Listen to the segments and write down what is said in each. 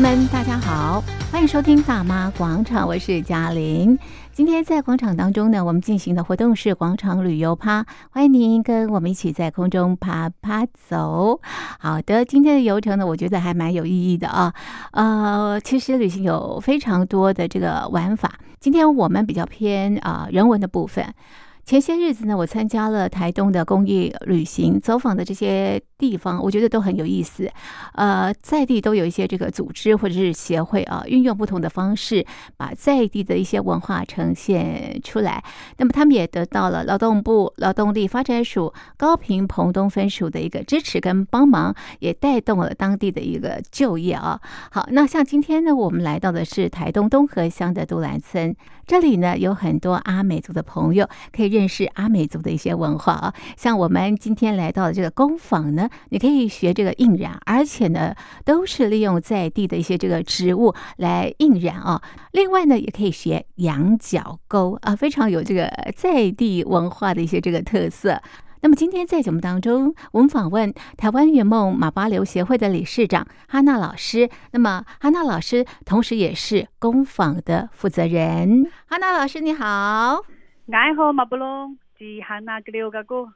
朋友们，大家好，欢迎收听大妈广场，我是嘉玲。今天在广场当中呢，我们进行的活动是广场旅游趴，欢迎您跟我们一起在空中爬爬走。好的，今天的游程呢，我觉得还蛮有意义的啊。呃，其实旅行有非常多的这个玩法，今天我们比较偏啊、人文的部分。前些日子呢，我参加了台东的公益旅行，走访的这些地方，我觉得都很有意思。呃，在地都有一些这个组织或者是协会啊，运用不同的方式，把在地的一些文化呈现出来。那么他们也得到了劳动部劳动力发展署高屏澎东分署的一个支持跟帮忙，也带动了当地的一个就业啊。好，那像今天呢，我们来到的是台东东河乡的杜兰村，这里呢有很多阿美族的朋友可以。认识阿美族的一些文化啊，像我们今天来到的这个工坊呢，你可以学这个印染，而且呢都是利用在地的一些这个植物来印染啊。另外呢，也可以学羊角钩啊，非常有这个在地文化的一些这个特色。那么今天在节目当中，我们访问台湾圆梦马巴流协会的理事长哈娜老师。那么哈娜老师同时也是工坊的负责人。哈娜老师你好。爱好马布隆及哈娜格六个哥，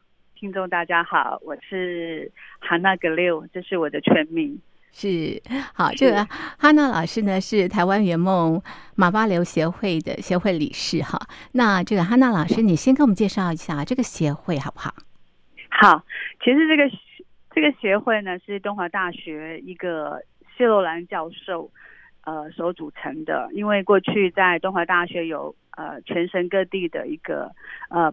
听众大家好，我是哈娜格六，这是我的全名。是好，这个哈娜老师呢是台湾圆梦马巴流协会的协会理事哈。那这个哈娜老师，你先给我们介绍一下这个协会好不好？好，其实这个这个协会呢是东华大学一个谢若兰教授呃所组成的，因为过去在东华大学有。呃，全省各地的一个呃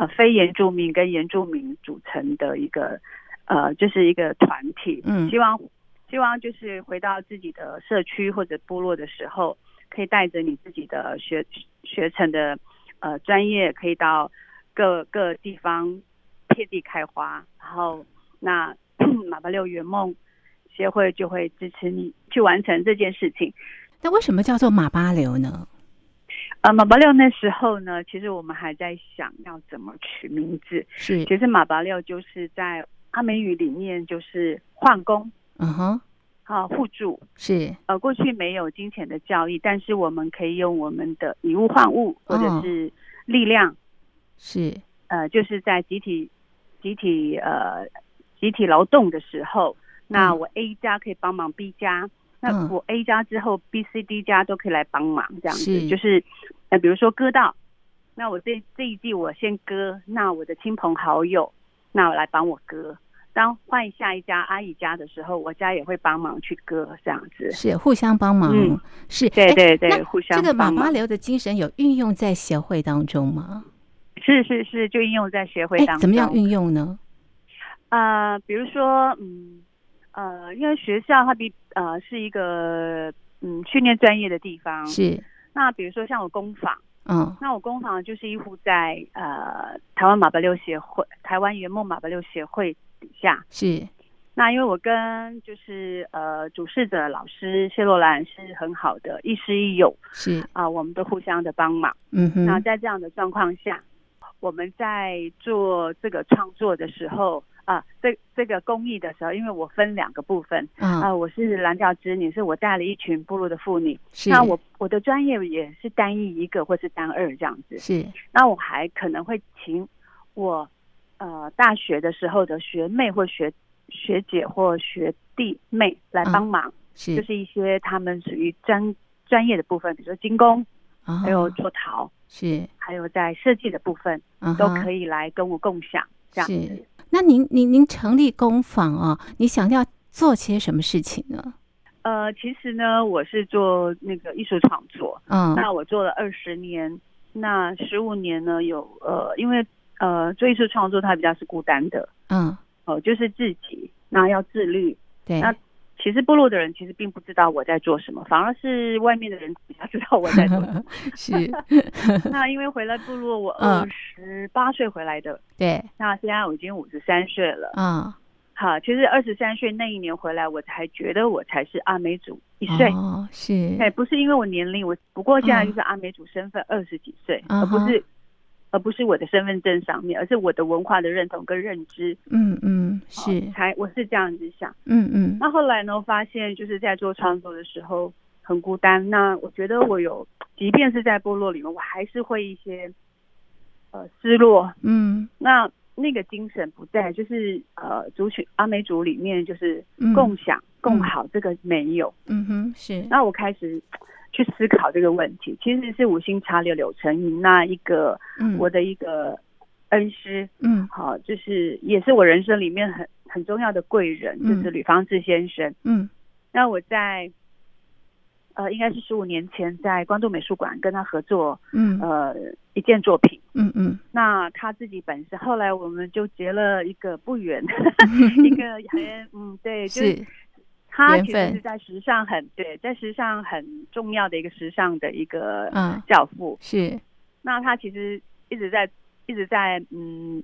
呃非原住民跟原住民组成的一个呃，就是一个团体。嗯，希望希望就是回到自己的社区或者部落的时候，可以带着你自己的学学成的呃专业，可以到各个地方遍地开花。然后那 马巴六圆梦协会就会支持你去完成这件事情。那为什么叫做马巴流呢？呃，马八六那时候呢，其实我们还在想要怎么取名字。是，其实马八六就是在阿美语里面就是换工，嗯哼，啊，互助是。呃，过去没有金钱的交易，但是我们可以用我们的以物换物，或者是力量，是。呃，就是在集体集体呃集体劳动的时候，那我 A 家可以帮忙 B 家。那我 A 加之后，B、C、D 加都可以来帮忙，这样子就是，呃，比如说割到，那我这这一季我先割，那我的亲朋好友，那我来帮我割。当换下一家阿姨家的时候，我家也会帮忙去割，这样子是互相帮忙，嗯、是，对对对，互相。这个妈妈流的精神有运用在协会当中吗？是是是，就应用在协会当中。怎么样运用呢？啊、呃，比如说，嗯。呃，因为学校它比呃是一个嗯训练专业的地方，是。那比如说像我工坊，嗯，那我工坊就是依附在呃台湾马巴六协会、台湾圆梦马巴六协会底下，是。那因为我跟就是呃主事者老师谢若兰是很好的亦师亦友，是啊、呃，我们都互相的帮忙，嗯哼。那在这样的状况下，我们在做这个创作的时候。啊，这这个公益的时候，因为我分两个部分，啊，啊我是蓝调织女，是我带了一群部落的妇女，是。那我我的专业也是单一一个或是单二这样子，是。那我还可能会请我呃大学的时候的学妹或学学姐或学弟妹来帮忙，啊、是，就是一些他们属于专专业的部分，比如说精工，啊、还有做陶，是，还有在设计的部分，啊、都可以来跟我共享这样子。那您您您成立工坊啊？你想要做些什么事情呢？呃，其实呢，我是做那个艺术创作，嗯，那我做了二十年，那十五年呢，有呃，因为呃，做艺术创作它比较是孤单的，嗯，哦、呃，就是自己，那要自律，对，那。其实部落的人其实并不知道我在做什么，反而是外面的人比较知道我在做什么。是，那因为回来部落，我二十八岁回来的，对。那现在我已经五十三岁了。嗯，好，其实二十三岁那一年回来，我才觉得我才是阿美族一岁。哦，是。哎，不是因为我年龄，我不过现在就是阿美族身份二十几岁，嗯、而不是而不是我的身份证上面，而是我的文化的认同跟认知。嗯嗯，是，才我是这样子想。嗯嗯。那后来呢，我发现就是在做创作的时候很孤单。那我觉得我有，即便是在部落里面，我还是会一些呃失落。嗯。那那个精神不在，就是呃族群阿美族里面就是共享、嗯、共好，这个没有。嗯哼，是。那我开始。去思考这个问题，其实是五星茶柳柳成荫那一个，我的一个恩师，嗯，好，就是也是我人生里面很很重要的贵人，嗯、就是吕方志先生，嗯，那我在，呃，应该是十五年前在关渡美术馆跟他合作，嗯，呃，一件作品，嗯嗯，那他自己本身后来我们就结了一个不远，一个很，嗯，对，就是。他其实是在时尚很对，在时尚很重要的一个时尚的一个教父。嗯、是，那他其实一直在一直在嗯，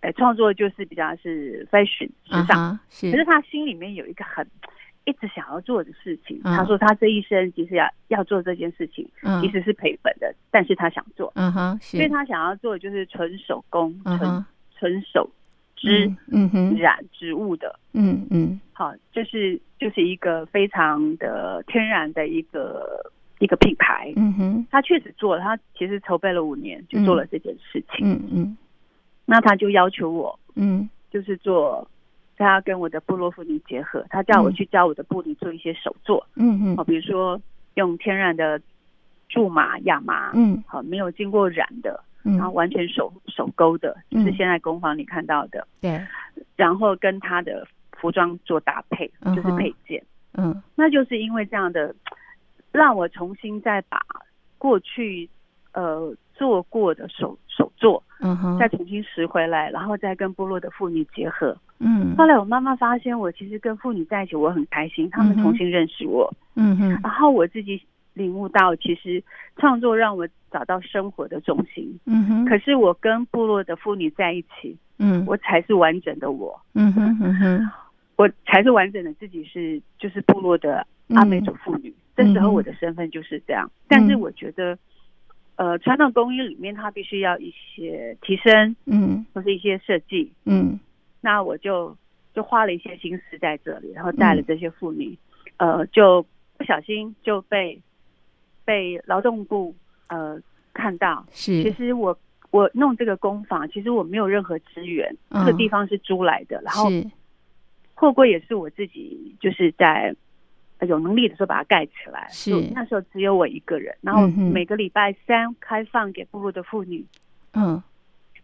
呃，创作就是比较是 fashion 时尚，嗯、是。可是他心里面有一个很一直想要做的事情。嗯、他说他这一生其实要要做这件事情，嗯、其实是赔本的，但是他想做。嗯哼，是。所以他想要做的就是纯手工，纯纯、嗯、手。织嗯哼。染植物的。嗯嗯。好，就是就是一个非常的天然的一个一个品牌。嗯哼，他确实做了，他其实筹备了五年就做了这件事情。嗯嗯，那他就要求我嗯，就是做他要跟我的部落妇女结合，他叫我去教我的布里做一些手作。嗯嗯，好，比如说用天然的苎麻亚麻嗯，好，没有经过染的。然后完全手手勾的，就是现在工坊里看到的。对，然后跟他的服装做搭配，就是配件。嗯，那就是因为这样的，让我重新再把过去呃做过的手手作，嗯哼，再重新拾回来，然后再跟部落的妇女结合。嗯，后来我慢慢发现，我其实跟妇女在一起，我很开心，他们重新认识我。嗯哼，然后我自己。领悟到，其实创作让我找到生活的重心。嗯哼。可是我跟部落的妇女在一起，嗯，我才是完整的我。嗯哼嗯哼，我才是完整的自己，是就是部落的阿美族妇女。这时候我的身份就是这样。但是我觉得，呃，传统工艺里面它必须要一些提升，嗯，或是一些设计，嗯。那我就就花了一些心思在这里，然后带了这些妇女，呃，就不小心就被。被劳动部呃看到，是。其实我我弄这个工坊，其实我没有任何资源，这个地方是租来的，然后货柜也是我自己就是在有能力的时候把它盖起来，是。那时候只有我一个人，然后每个礼拜三开放给部落的妇女，嗯，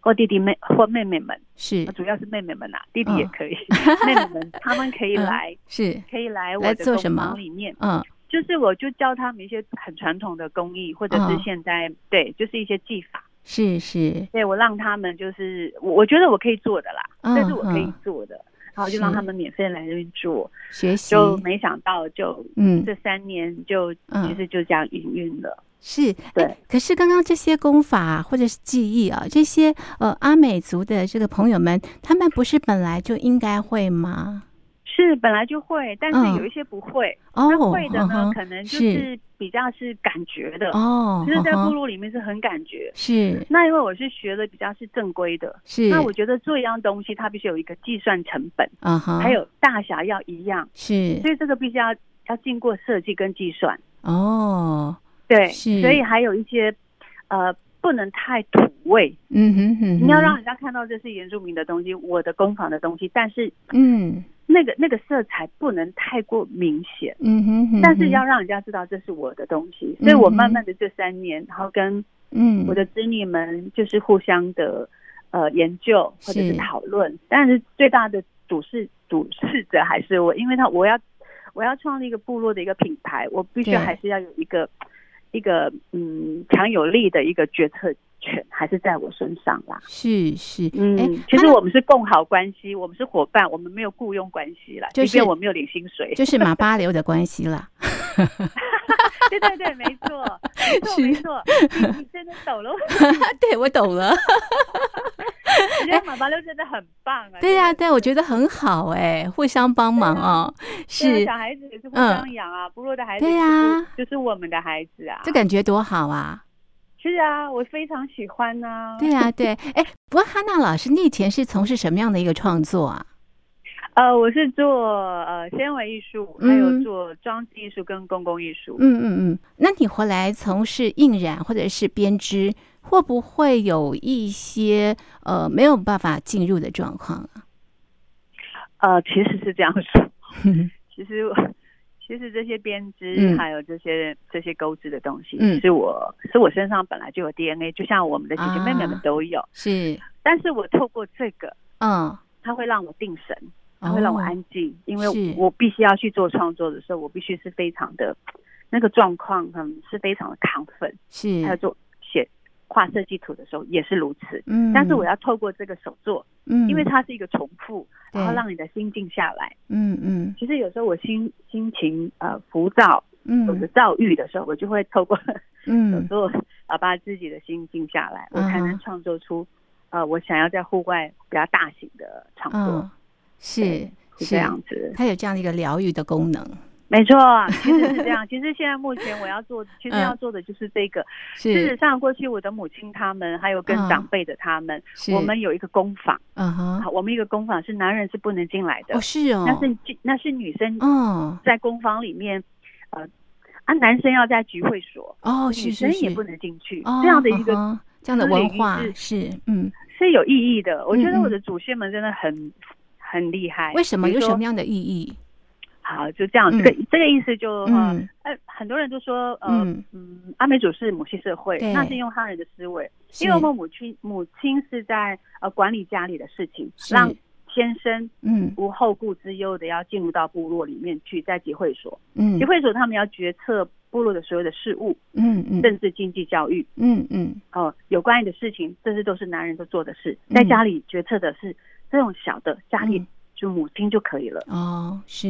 或弟弟妹或妹妹们，是。主要是妹妹们呐，弟弟也可以，妹妹们他们可以来，是。可以来我的工坊里面，嗯。就是我就教他们一些很传统的工艺，或者是现在、哦、对，就是一些技法。是是，对我让他们就是我我觉得我可以做的啦，这、哦、是我可以做的，然后就让他们免费来这边做学习。就没想到就嗯，这三年就、嗯、其实就这样营运了。是对，可是刚刚这些功法或者是技艺啊，这些呃阿美族的这个朋友们，他们不是本来就应该会吗？是本来就会，但是有一些不会。哦，那会的呢，可能就是比较是感觉的。哦，就是在部落里面是很感觉。是。那因为我是学的比较是正规的。是。那我觉得做一样东西，它必须有一个计算成本。嗯哼。还有大小要一样。是。所以这个必须要要经过设计跟计算。哦。对。是。所以还有一些呃。不能太土味，嗯哼哼，你要让人家看到这是原住民的东西，我的工坊的东西，但是，嗯，那个那个色彩不能太过明显，嗯哼哼，但是要让人家知道这是我的东西，所以我慢慢的这三年，然后跟嗯。我的子女们就是互相的呃研究或者是讨论，但是最大的主事主事者还是我，因为他我要我要创立一个部落的一个品牌，我必须还是要有一个。一个嗯强有力的一个决策权还是在我身上啦。是是，嗯，其实我们是共好关系，我们是伙伴，我们没有雇佣关系啦，就是我没有领薪水，就是马巴流的关系啦。对对对，没错，没错没错，你真的懂了。对，我懂了。我觉得马巴六真的很棒啊！对呀，对，我觉得很好哎，互相帮忙哦。是小孩子也是互相养啊，部落的孩子对呀，就是我们的孩子啊，这感觉多好啊！是啊，我非常喜欢啊。对啊，对，哎，不过哈娜老师，你以前是从事什么样的一个创作啊？呃，我是做呃纤维艺术，还有做装置艺术跟公共艺术。嗯嗯嗯。那你回来从事印染或者是编织，会不会有一些呃没有办法进入的状况啊？呃，其实是这样说。其实，其实这些编织还有这些、嗯、这些钩织的东西，嗯、是我是我身上本来就有 DNA，就像我们的姐姐妹妹们都有。啊、是，但是我透过这个，嗯，它会让我定神。它会让我安静，哦、因为我必须要去做创作的时候，我必须是非常的，那个状况嗯是非常的亢奋。是，还有做写画设计图的时候也是如此。嗯，但是我要透过这个手作，嗯，因为它是一个重复，然后让你的心静下来。嗯嗯。其实有时候我心心情呃浮躁，嗯，或者躁郁的时候，我就会透过 嗯手作啊把自己的心静下来，嗯、我才能创作出呃我想要在户外比较大型的创作。嗯是是这样子，它有这样的一个疗愈的功能。没错，其实是这样。其实现在目前我要做，其实要做的就是这个。事实上，过去我的母亲他们，还有跟长辈的他们，我们有一个工坊。嗯哼，我们一个工坊是男人是不能进来的。哦，是哦，那是那是女生。嗯，在工坊里面，呃，啊，男生要在聚会所。哦，女生也不能进去。这样的一个这样的文化是嗯是有意义的。我觉得我的祖先们真的很。很厉害，为什么？有什么样的意义？好，就这样，这个这个意思就嗯，呃，很多人都说，呃，嗯，阿美族是母系社会，那是用汉人的思维，因为我们母亲母亲是在呃管理家里的事情，让先生嗯。无后顾之忧的要进入到部落里面去，在集会所，嗯，集会所他们要决策部落的所有的事务，嗯嗯，政治、经济、教育，嗯嗯，哦，有关于的事情，这些都是男人都做的事，在家里决策的是。这种小的家里。就母亲就可以了。哦，是，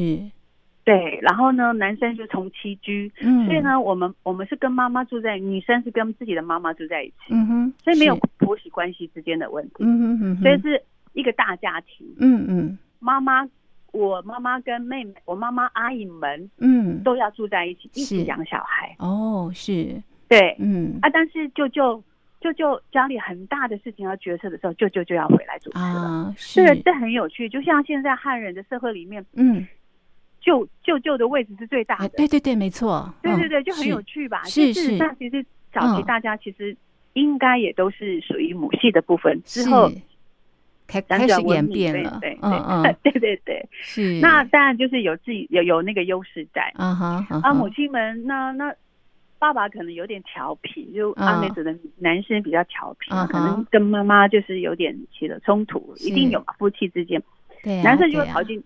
对，然后呢，男生就同妻居，嗯，所以呢，我们我们是跟妈妈住在，女生是跟自己的妈妈住在一起，嗯哼，所以没有婆媳关系之间的问题，嗯所以是一个大家庭，嗯嗯，妈妈，我妈妈跟妹妹，我妈妈阿姨们，嗯，都要住在一起，一起养小孩，哦，是，对，嗯啊，但是舅舅。舅舅家里很大的事情要决策的时候，舅舅就要回来主持了。啊，是，这这很有趣。就像现在汉人的社会里面，嗯，舅舅舅的位置是最大的。对对对，没错。对对对，就很有趣吧？是是。那其实早期大家其实应该也都是属于母系的部分，之后开开始演变了。对对对对 对，是。那当然就是有自己有有那个优势在。啊哈啊，母亲们那那。爸爸可能有点调皮，就阿美族的男生比较调皮，可能跟妈妈就是有点起了冲突，一定有夫妻之间，对男生就会跑进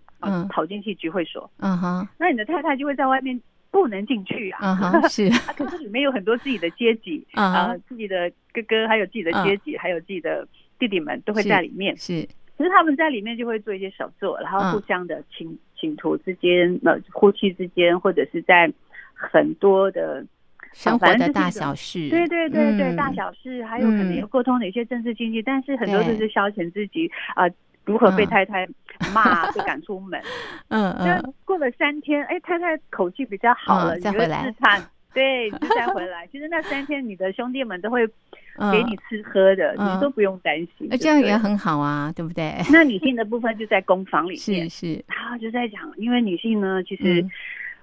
跑进去聚会所，嗯哼，那你的太太就会在外面不能进去啊，是，可是里面有很多自己的阶级 啊，自己的哥哥还有自己的阶级，还有自己的弟弟们都会在里面，是，其实他们在里面就会做一些手作，然后互相的请请徒之间，呃，夫妻之间，或者是在很多的。生活的大小事，对对对对，大小事，还有可能有沟通的一些政治经济，但是很多都是消遣自己啊，如何被太太骂，被赶出门。嗯嗯。过了三天，哎，太太口气比较好了，再回来。对，就再回来。其实那三天，你的兄弟们都会 给你吃喝的，你都不用担心。那这样也很好啊，对不对？那女性的部分就在工坊里面，是是。然后就在讲，因为女性呢，其实。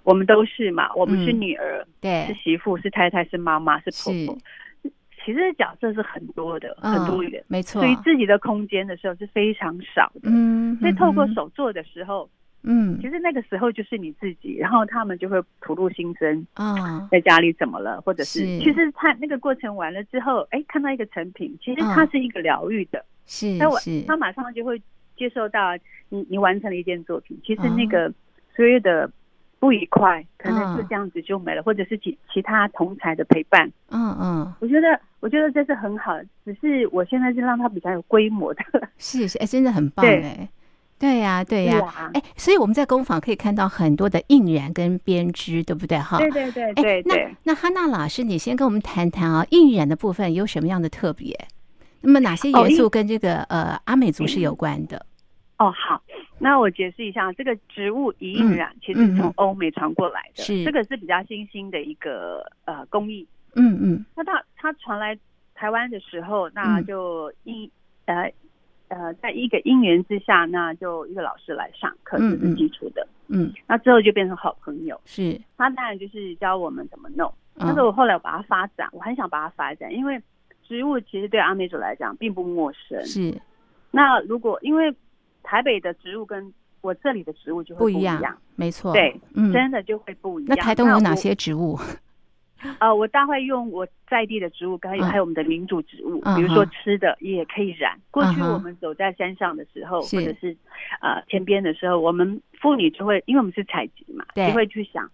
我们都是嘛，我们是女儿，对，是媳妇，是太太，是妈妈，是婆婆。其实角色是很多的，很多元，没错。所以自己的空间的时候是非常少的。嗯，所以透过手做的时候，嗯，其实那个时候就是你自己，然后他们就会吐露心声啊，在家里怎么了，或者是其实他那个过程完了之后，哎，看到一个成品，其实它是一个疗愈的，是，那我他马上就会接受到你你完成了一件作品，其实那个所有的。不愉快，可能是这样子就没了，嗯、或者是其其他同才的陪伴。嗯嗯，我觉得我觉得这是很好，只是我现在是让它比较有规模的。是是，哎、欸，真的很棒哎。对呀对呀，哎、啊，所以我们在工坊可以看到很多的印染跟编织，对不对哈？对对对对对。那那哈娜老师，你先跟我们谈谈啊，印染的部分有什么样的特别？那么哪些元素跟这个、哦、呃阿美族是有关的？哦，好。那我解释一下，这个植物乙印染其实是从欧美传过来的，是这个是比较新兴的一个呃工艺嗯嗯。那它它传来台湾的时候，那就因、嗯、呃。呃，在一个因缘之下，那就一个老师来上课，这是基础的。嗯，那之后就变成好朋友。是，他当然就是教我们怎么弄。嗯、但是我后来我把它发展，我很想把它发展，因为植物其实对阿美族来讲并不陌生。是。那如果因为台北的植物跟我这里的植物就会不一样，一样没错。对，嗯，真的就会不一样。那台东有哪些植物？呃，我大概用我在地的植物，还有还有我们的民主植物，嗯、比如说吃的也可以染。嗯、过去我们走在山上的时候，或者是呃田边的时候，我们妇女就会，因为我们是采集嘛，就会去想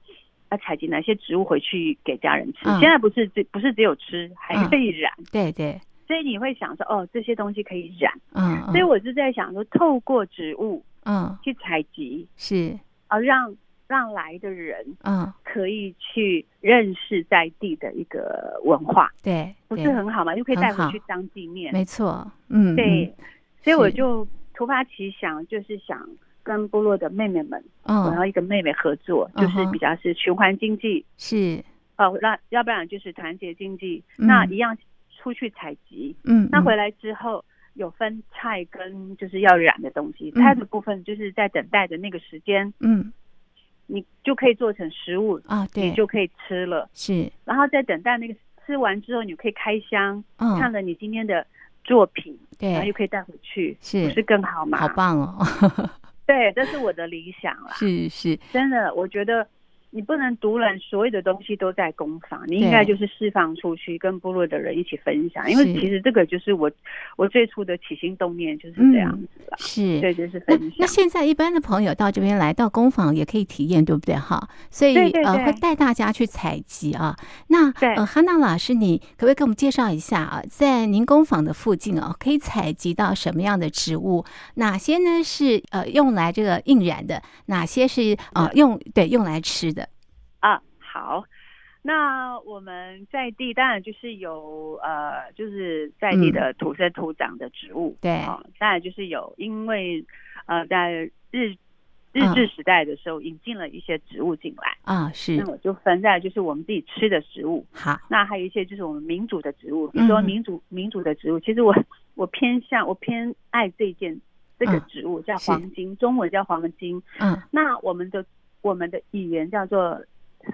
要采集哪些植物回去给家人吃。嗯、现在不是只不是只有吃，还可以染。嗯、对对，所以你会想说，哦，这些东西可以染。嗯，所以我就在想说，透过植物，嗯，去采集是。啊，让。让来的人，嗯，可以去认识在地的一个文化，对，不是很好嘛？又可以带回去当纪念，没错，嗯，对，所以我就突发奇想，就是想跟部落的妹妹们，嗯，然后一个妹妹合作，就是比较是循环经济，是，哦，那要不然就是团结经济，那一样出去采集，嗯，那回来之后有分菜跟就是要染的东西，菜的部分就是在等待的那个时间，嗯。你就可以做成食物啊，对，你就可以吃了。是，然后在等待那个吃完之后，你可以开箱，嗯，看了你今天的作品，对，然后又可以带回去，是，不是更好吗？好棒哦！对，这是我的理想啦。是是，真的，我觉得。你不能独揽所有的东西都在工坊，你应该就是释放出去，跟部落的人一起分享。因为其实这个就是我我最初的起心动念就是这样子啦。是，对，就是分享。那那现在一般的朋友到这边来到工坊也可以体验，对不对？哈，所以呃会带大家去采集啊。那呃哈娜老师，你可不可以给我们介绍一下啊？在您工坊的附近啊，可以采集到什么样的植物？哪些呢是呃用来这个印染的？哪些是呃用对用来吃的？啊，好，那我们在地当然就是有呃，就是在地的土生土长的植物，对、嗯，啊，当然就是有，因为呃，在日日治时代的时候引进了一些植物进来啊，是，那我就分在就是我们自己吃的食物，好，那还有一些就是我们民主的植物，比如说民主、嗯、民主的植物，其实我我偏向我偏爱这件这个植物、嗯、叫黄金，中文叫黄金，嗯，那我们的我们的语言叫做。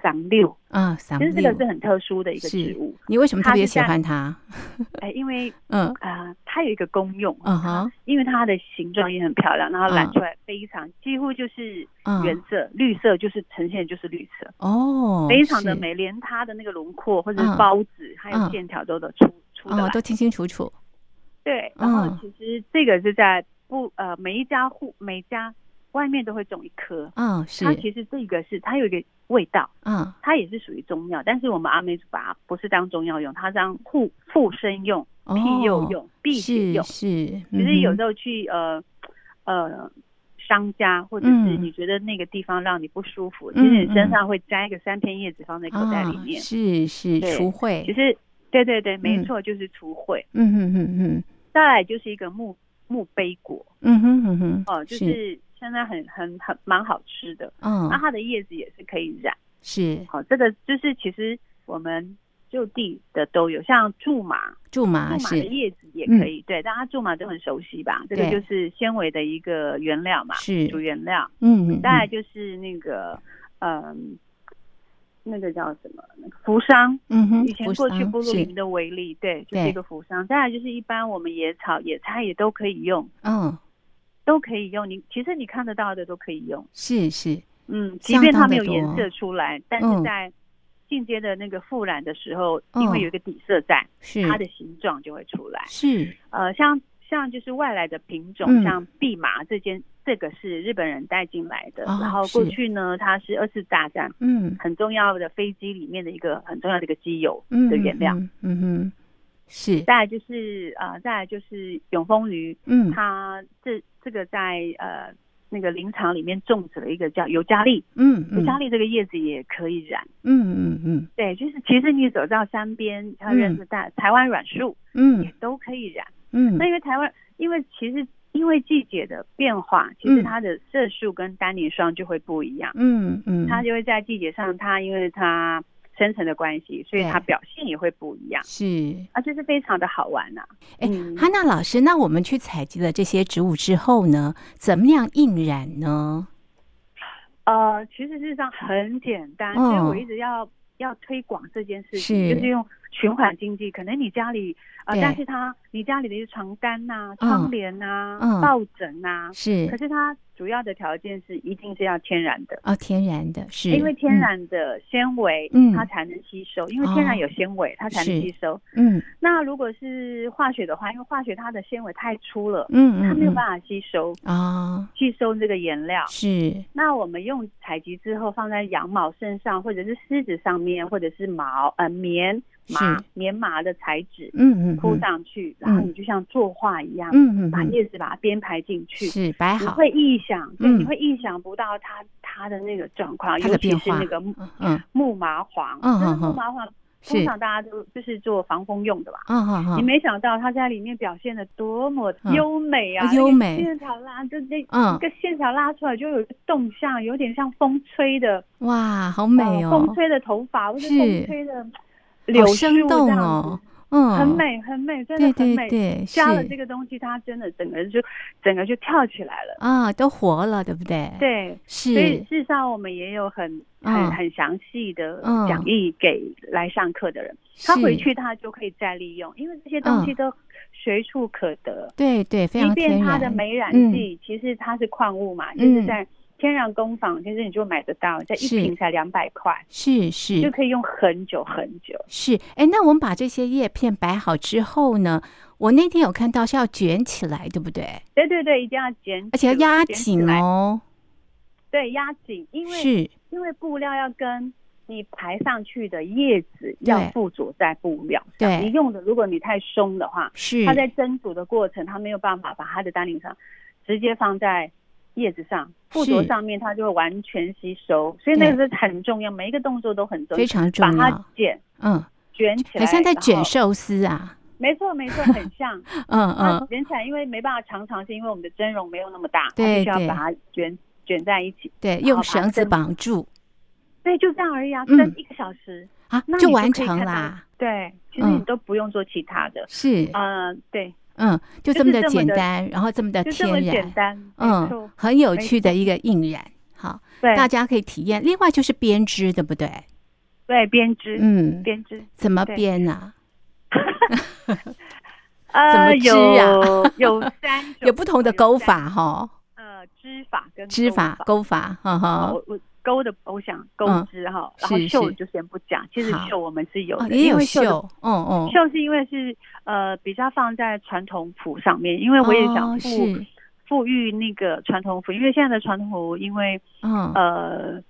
桑六。啊，桑六，其实这个是很特殊的一个植物。你为什么特别喜欢它？哎，因为 嗯。啊、呃，它有一个功用，嗯哼，因为它的形状也很漂亮，然后染出来非常、嗯、几乎就是原色，嗯、绿色就是呈现就是绿色。哦，非常的美，连它的那个轮廓或者是包子、嗯、还有线条都都出、嗯、出的、哦，都清清楚楚。对，然后其实这个是在不呃每一家户每一家外面都会种一棵，嗯，是它其实这个是它有一个。味道，嗯，它也是属于中药，但是我们阿美族把它不是当中药用，它当护护身用、庇佑用、辟邪用。是，其实有时候去呃呃商家，或者是你觉得那个地方让你不舒服，其实你身上会摘一个三片叶子放在口袋里面，是是除秽。其实对对对，没错，就是除秽。嗯哼嗯嗯。再来就是一个木木杯果。嗯哼哼哼。哦，就是。现在很很很蛮好吃的，嗯，那它的叶子也是可以染，是，好，这个就是其实我们就地的都有，像苎麻，苎麻，苎麻的叶子也可以，对，大家苎麻都很熟悉吧？这个就是纤维的一个原料嘛，是。主原料，嗯，再来就是那个，嗯，那个叫什么？那个扶桑，嗯哼，以前过去部落林的为例，对，就是一个扶桑，再来就是一般我们野草、野菜也都可以用，嗯。都可以用，你其实你看得到的都可以用，是是，嗯，即便它没有颜色出来，但是在进阶的那个复染的时候，嗯、因为有一个底色在，是。它的形状就会出来。是，呃，像像就是外来的品种，嗯、像蓖麻这件，这个是日本人带进来的，哦、然后过去呢，它是二次大战嗯。很重要的飞机里面的一个很重要的一个机油的原料，嗯，嗯。是，再来就是呃，再来就是永丰鱼，嗯，它这这个在呃那个林场里面种植了一个叫尤加利，嗯，尤加利这个叶子也可以染，嗯嗯嗯，对，就是其实你走到山边，它认识大台湾软树，嗯，也都可以染，嗯，那因为台湾，因为其实因为季节的变化，其实它的色素跟单宁霜就会不一样，嗯嗯，它就会在季节上，它因为它。深层的关系，所以它表现也会不一样。是啊，就是非常的好玩呐、啊。哎、嗯，哈娜老师，那我们去采集了这些植物之后呢，怎么样印染呢？呃，其实事实上很简单，所以我一直要要推广这件事情，就是用循环经济。可能你家里啊、呃，但是它你家里的一些床单呐、啊、窗帘呐、抱枕呐、啊，是，可是它。主要的条件是一定是要天然的。哦，天然的是因为天然的纤维，嗯，它才能吸收，嗯、因为天然有纤维，它才能吸收，嗯。那如果是化学的话，因为化学它的纤维太粗了，嗯，它没有办法吸收啊、嗯，吸收这个颜料。是。那我们用采集之后放在羊毛身上，或者是狮子上面，或者是毛呃棉。麻棉麻的材质，嗯嗯，铺上去，然后你就像作画一样，嗯嗯，把叶子把它编排进去，是摆好，你会意想，对，你会意想不到它它的那个状况，尤其是那个嗯木麻黄，嗯木麻黄通常大家都就是做防风用的吧，嗯嗯嗯，你没想到它在里面表现的多么优美啊，优美，线条拉就那一个线条拉出来就有一个动向，有点像风吹的，哇，好美哦，风吹的头发或者风吹的。好生动哦，嗯，很美，很美，真的很美。对，对，对，加了这个东西，它真的整个就整个就跳起来了啊，都活了，对不对？对，是。所以事实上，我们也有很很很详细的讲义给来上课的人，他回去他就可以再利用，因为这些东西都随处可得。对对，非常。即便它的美染剂，其实它是矿物嘛，就是在。天然工坊其实你就买得到，在一瓶才两百块，是是，就可以用很久很久。是，哎、欸，那我们把这些叶片摆好之后呢？我那天有看到是要卷起来，对不对？对对对，一定要卷，而且要压紧哦。对，压紧，因为是因为布料要跟你排上去的叶子要附着在布料上。对，你用的如果你太松的话，是它在蒸煮的过程，它没有办法把它的单宁上直接放在。叶子上附着上面，它就会完全吸收，所以那个是很重要，每一个动作都很重要，非常重要。把它卷，嗯，卷起来，很像在卷寿司啊。没错，没错，很像。嗯 嗯，卷起来，因为没办法常常，是因为我们的针绒没有那么大，对，必须要把它卷卷在一起。对，用绳子绑住。对，就这样而已啊，蒸一个小时啊，就完成啦。对，其实你都不用做其他的。是，嗯，对。嗯，就这么的简单，然后这么的天然，简单，嗯，很有趣的一个印染，好，大家可以体验。另外就是编织，对不对？对，编织，嗯，编织怎么编呢？呃，怎么织啊？有三，有不同的钩法哈。呃，织法跟织法钩法，哈哈。钩的，我想钩织哈，然后绣就先不讲。其实绣我们是有的，也有绣，嗯嗯，绣是因为是呃比较放在传统服上面，因为我也想赋赋予那个传统服，因为现在的传统服因为嗯。呃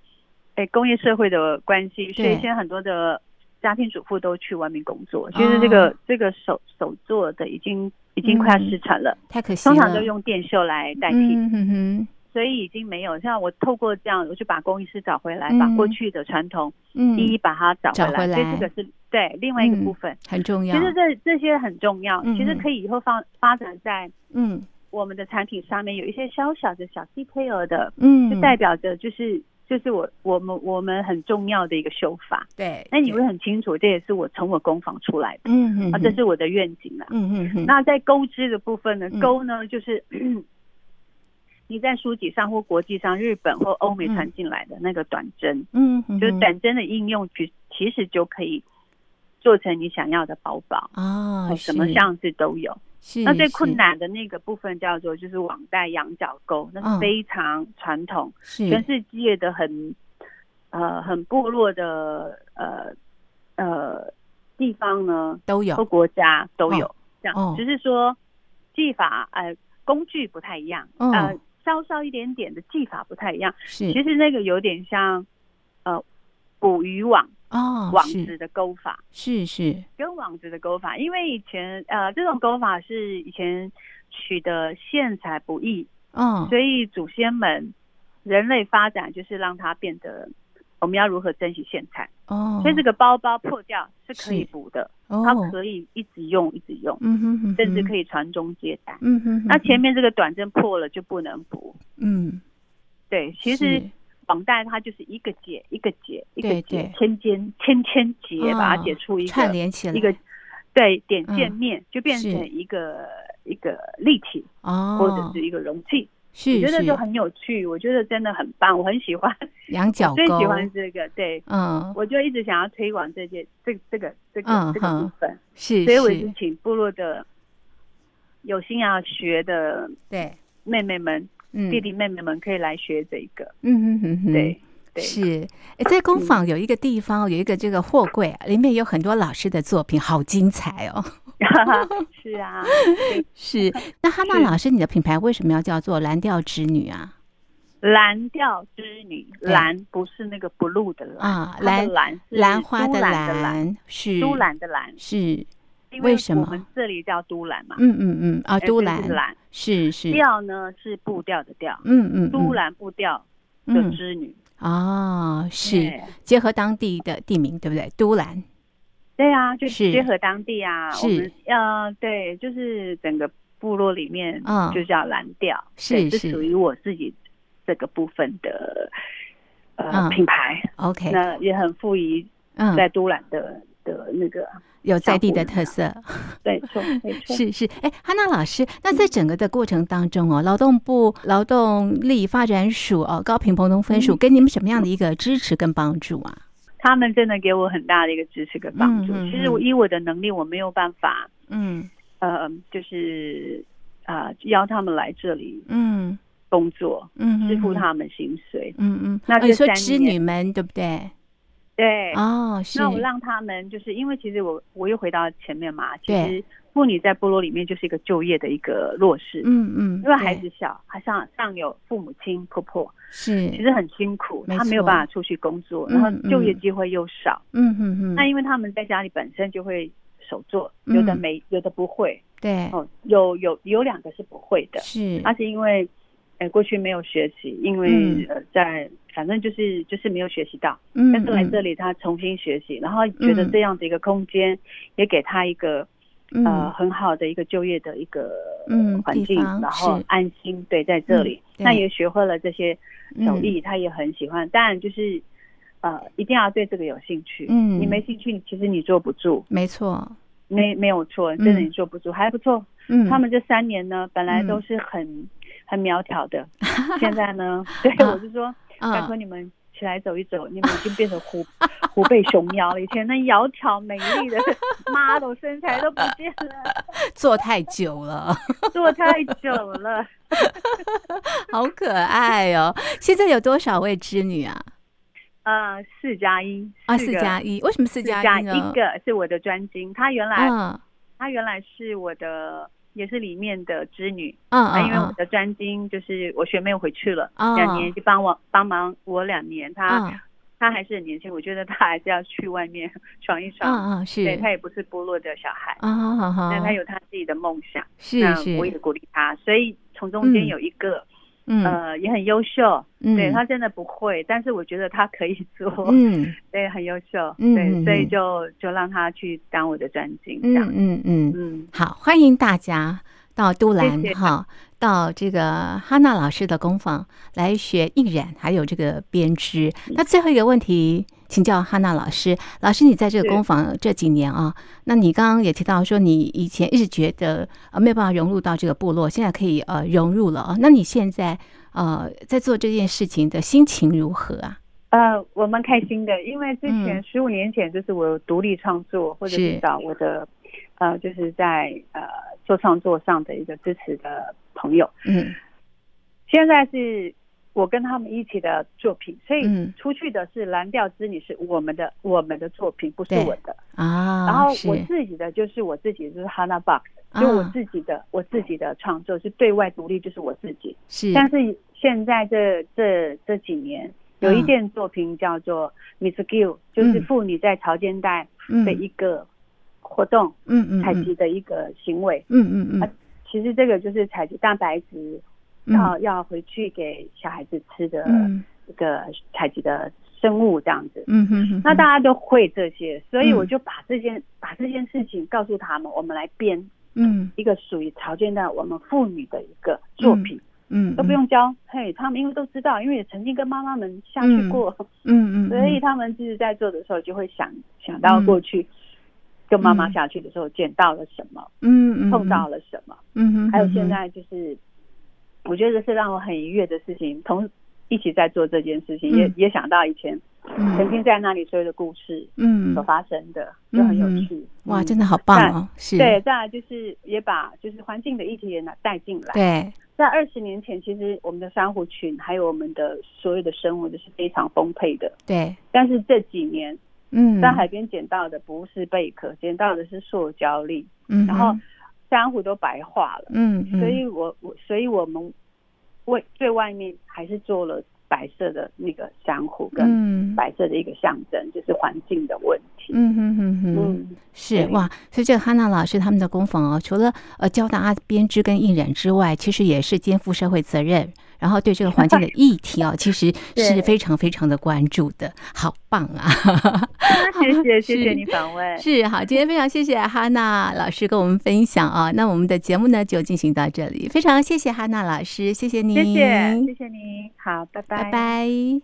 哎工业社会的关系，所以现在很多的家庭主妇都去外面工作，其实这个这个手手做的已经已经快要失传了，太可惜了，通常都用电绣来代替。嗯哼。所以已经没有像我透过这样，我就把工艺师找回来，把过去的传统一一把它找回来。所以这个是对另外一个部分很重要。其实这这些很重要，其实可以以后发发展在嗯我们的产品上面有一些小小的小 detail 的，嗯，就代表着就是就是我我们我们很重要的一个修法。对，那你会很清楚，这也是我从我工坊出来的，嗯嗯，啊，这是我的愿景了，嗯嗯嗯。那在钩织的部分呢，钩呢就是。你在书籍上或国际上，日本或欧美传进来的那个短针，嗯，就是短针的应用，其其实就可以做成你想要的包包啊，什么样子都有。是，那最困难的那个部分叫做就是网带羊角钩，那是非常传统，是。全世界的很呃很部落的呃呃地方呢都有，或国家都有这样，只是说技法呃工具不太一样，呃。稍稍一点点的技法不太一样，是。其实那个有点像，呃，捕鱼网哦，网子的钩法。是是。跟网子的钩法，因为以前呃这种钩法是以前取得线材不易，嗯，所以祖先们人类发展就是让它变得。我们要如何珍惜线材？哦，所以这个包包破掉是可以补的，它可以一直用，一直用，嗯哼哼，甚至可以传宗接代，嗯哼。那前面这个短针破了就不能补，嗯，对。其实绑带它就是一个结一个结一个结，千千千千结，把它解出一个串联起来一个对点线面，就变成一个一个立体哦，或者是一个容器。是，我觉得就很有趣，我觉得真的很棒，我很喜欢。羊角钩，最喜欢这个，对，嗯，我就一直想要推广这件，这这个这个这个部分，是，所以我就请部落的有心要学的对妹妹们、弟弟妹妹们可以来学这个，嗯嗯嗯，对对，是，在工坊有一个地方有一个这个货柜，里面有很多老师的作品，好精彩哦。是啊，是。那哈娜老师，你的品牌为什么要叫做蓝调织女啊？蓝调织女，蓝不是那个 blue 的蓝啊，蓝蓝兰花的兰，是都兰的兰，是。为什么我们这里叫都兰嘛？嗯嗯嗯，啊，都兰是是。调呢是步调的调，嗯嗯，都兰步调的织女。哦，是结合当地的地名，对不对？都兰。对啊，就结合当地啊，我们呃，对，就是整个部落里面，嗯，就叫蓝调，是是属于我自己这个部分的呃品牌。OK，那也很富于在都兰的的那个有在地的特色。没错，没 错，是是。哎，哈娜老师，那在整个的过程当中哦，劳动部劳动力发展署哦，高屏澎东分署给你们什么样的一个支持跟帮助啊？他们真的给我很大的一个支持跟帮助。其实我以我的能力，我没有办法，嗯，呃，就是啊，邀他们来这里，嗯，工作，嗯，支付他们薪水，嗯嗯。那就说织女们对不对？对，哦，是。那我让他们，就是因为其实我我又回到前面嘛，其实。妇女在部落里面就是一个就业的一个弱势，嗯嗯，因为孩子小，还上上有父母亲婆婆，是。其实很辛苦，他没有办法出去工作，然后就业机会又少，嗯嗯嗯。那因为他们在家里本身就会手做，有的没，有的不会，对，哦，有有有两个是不会的，是，而是因为，哎，过去没有学习，因为呃，在反正就是就是没有学习到，嗯，但是来这里他重新学习，然后觉得这样的一个空间也给他一个。呃，很好的一个就业的一个嗯环境，然后安心对在这里，那也学会了这些手艺，他也很喜欢。当然就是呃，一定要对这个有兴趣。嗯，你没兴趣，其实你坐不住。没错，没没有错，真的你坐不住，还不错。嗯，他们这三年呢，本来都是很很苗条的，现在呢，对我是说，拜托你们。起来走一走，你们已经变成虎 虎背熊腰了。以前那窈窕美丽的 model 身材都不见了，坐太久了，坐太久了，好可爱哦！现在有多少位织女啊？呃，四加一啊，四加一。为什么四加一呢？一个是我的专精，他原来，他原来是我的。也是里面的织女，嗯，因为我的专精就是我学妹回去了，两年就帮我帮忙我两年，她她还是很年轻，我觉得她还是要去外面 闯一闯，嗯嗯，是，对，她也不是部落的小孩，嗯嗯，但她有她自己的梦想，是是，我也鼓励她，所以从中间有一个。嗯，呃，也很优秀，嗯，对，他真的不会，但是我觉得他可以做，嗯，对，很优秀，嗯，对，所以就就让他去当我的专精，这样，嗯嗯。嗯。嗯，好，欢迎大家到都兰哈，到这个哈娜老师的工坊来学印染，还有这个编织。那最后一个问题。请教哈娜老师，老师，你在这个工坊这几年啊，那你刚刚也提到说，你以前一直觉得呃没有办法融入到这个部落，现在可以呃融入了啊。那你现在呃在做这件事情的心情如何啊？呃，我蛮开心的，因为之前十五年前就是我独立创作，或者是找我的呃就是在呃做创作上的一个支持的朋友，嗯，现在是。我跟他们一起的作品，所以出去的是蓝调之女，是我们的我们的作品，不是我的啊。然后我自己的就是我自己，就是 Hana Box，就我自己的我自己的创作是对外独立，就是我自己。是，但是现在这这这几年有一件作品叫做 Misgill，就是妇女在潮间带的一个活动，嗯嗯，采集的一个行为，嗯嗯嗯。其实这个就是采集蛋白质。要要回去给小孩子吃的一个采集的生物这样子，嗯哼，那大家都会这些，所以我就把这件把这件事情告诉他们，我们来编，嗯，一个属于潮间带我们妇女的一个作品，嗯，都不用教，嘿，他们因为都知道，因为也曾经跟妈妈们下去过，嗯嗯，所以他们其实在做的时候就会想想到过去跟妈妈下去的时候捡到了什么，嗯嗯，碰到了什么，嗯哼，还有现在就是，我觉得是让我很愉悦的事情，同一起在做这件事情，也也想到以前曾经在那里所有的故事，嗯，所发生的就很有趣，哇，真的好棒哦，是，对，再来就是也把就是环境的议题也拿带进来，对。在二十年前，其实我们的珊瑚群还有我们的所有的生物都是非常丰沛的。对。但是这几年，嗯，在海边捡到的不是贝壳，捡到的是塑胶粒。嗯。然后珊瑚都白化了。嗯。所以我我所以我们为最外面还是做了。白色的那个珊瑚跟白色的一个象征，嗯、就是环境的问题。嗯哼哼哼，嗯，是哇。所以这个哈娜老师他们的工坊哦，除了呃教大家编织跟印染之外，其实也是肩负社会责任。然后对这个环境的议题啊，其实是非常非常的关注的，好棒啊！谢谢谢谢 你访问，是好，今天非常谢谢哈娜老师跟我们分享啊，那我们的节目呢就进行到这里，非常谢谢哈娜老师，谢谢您，谢谢谢谢您，好，拜拜。拜拜。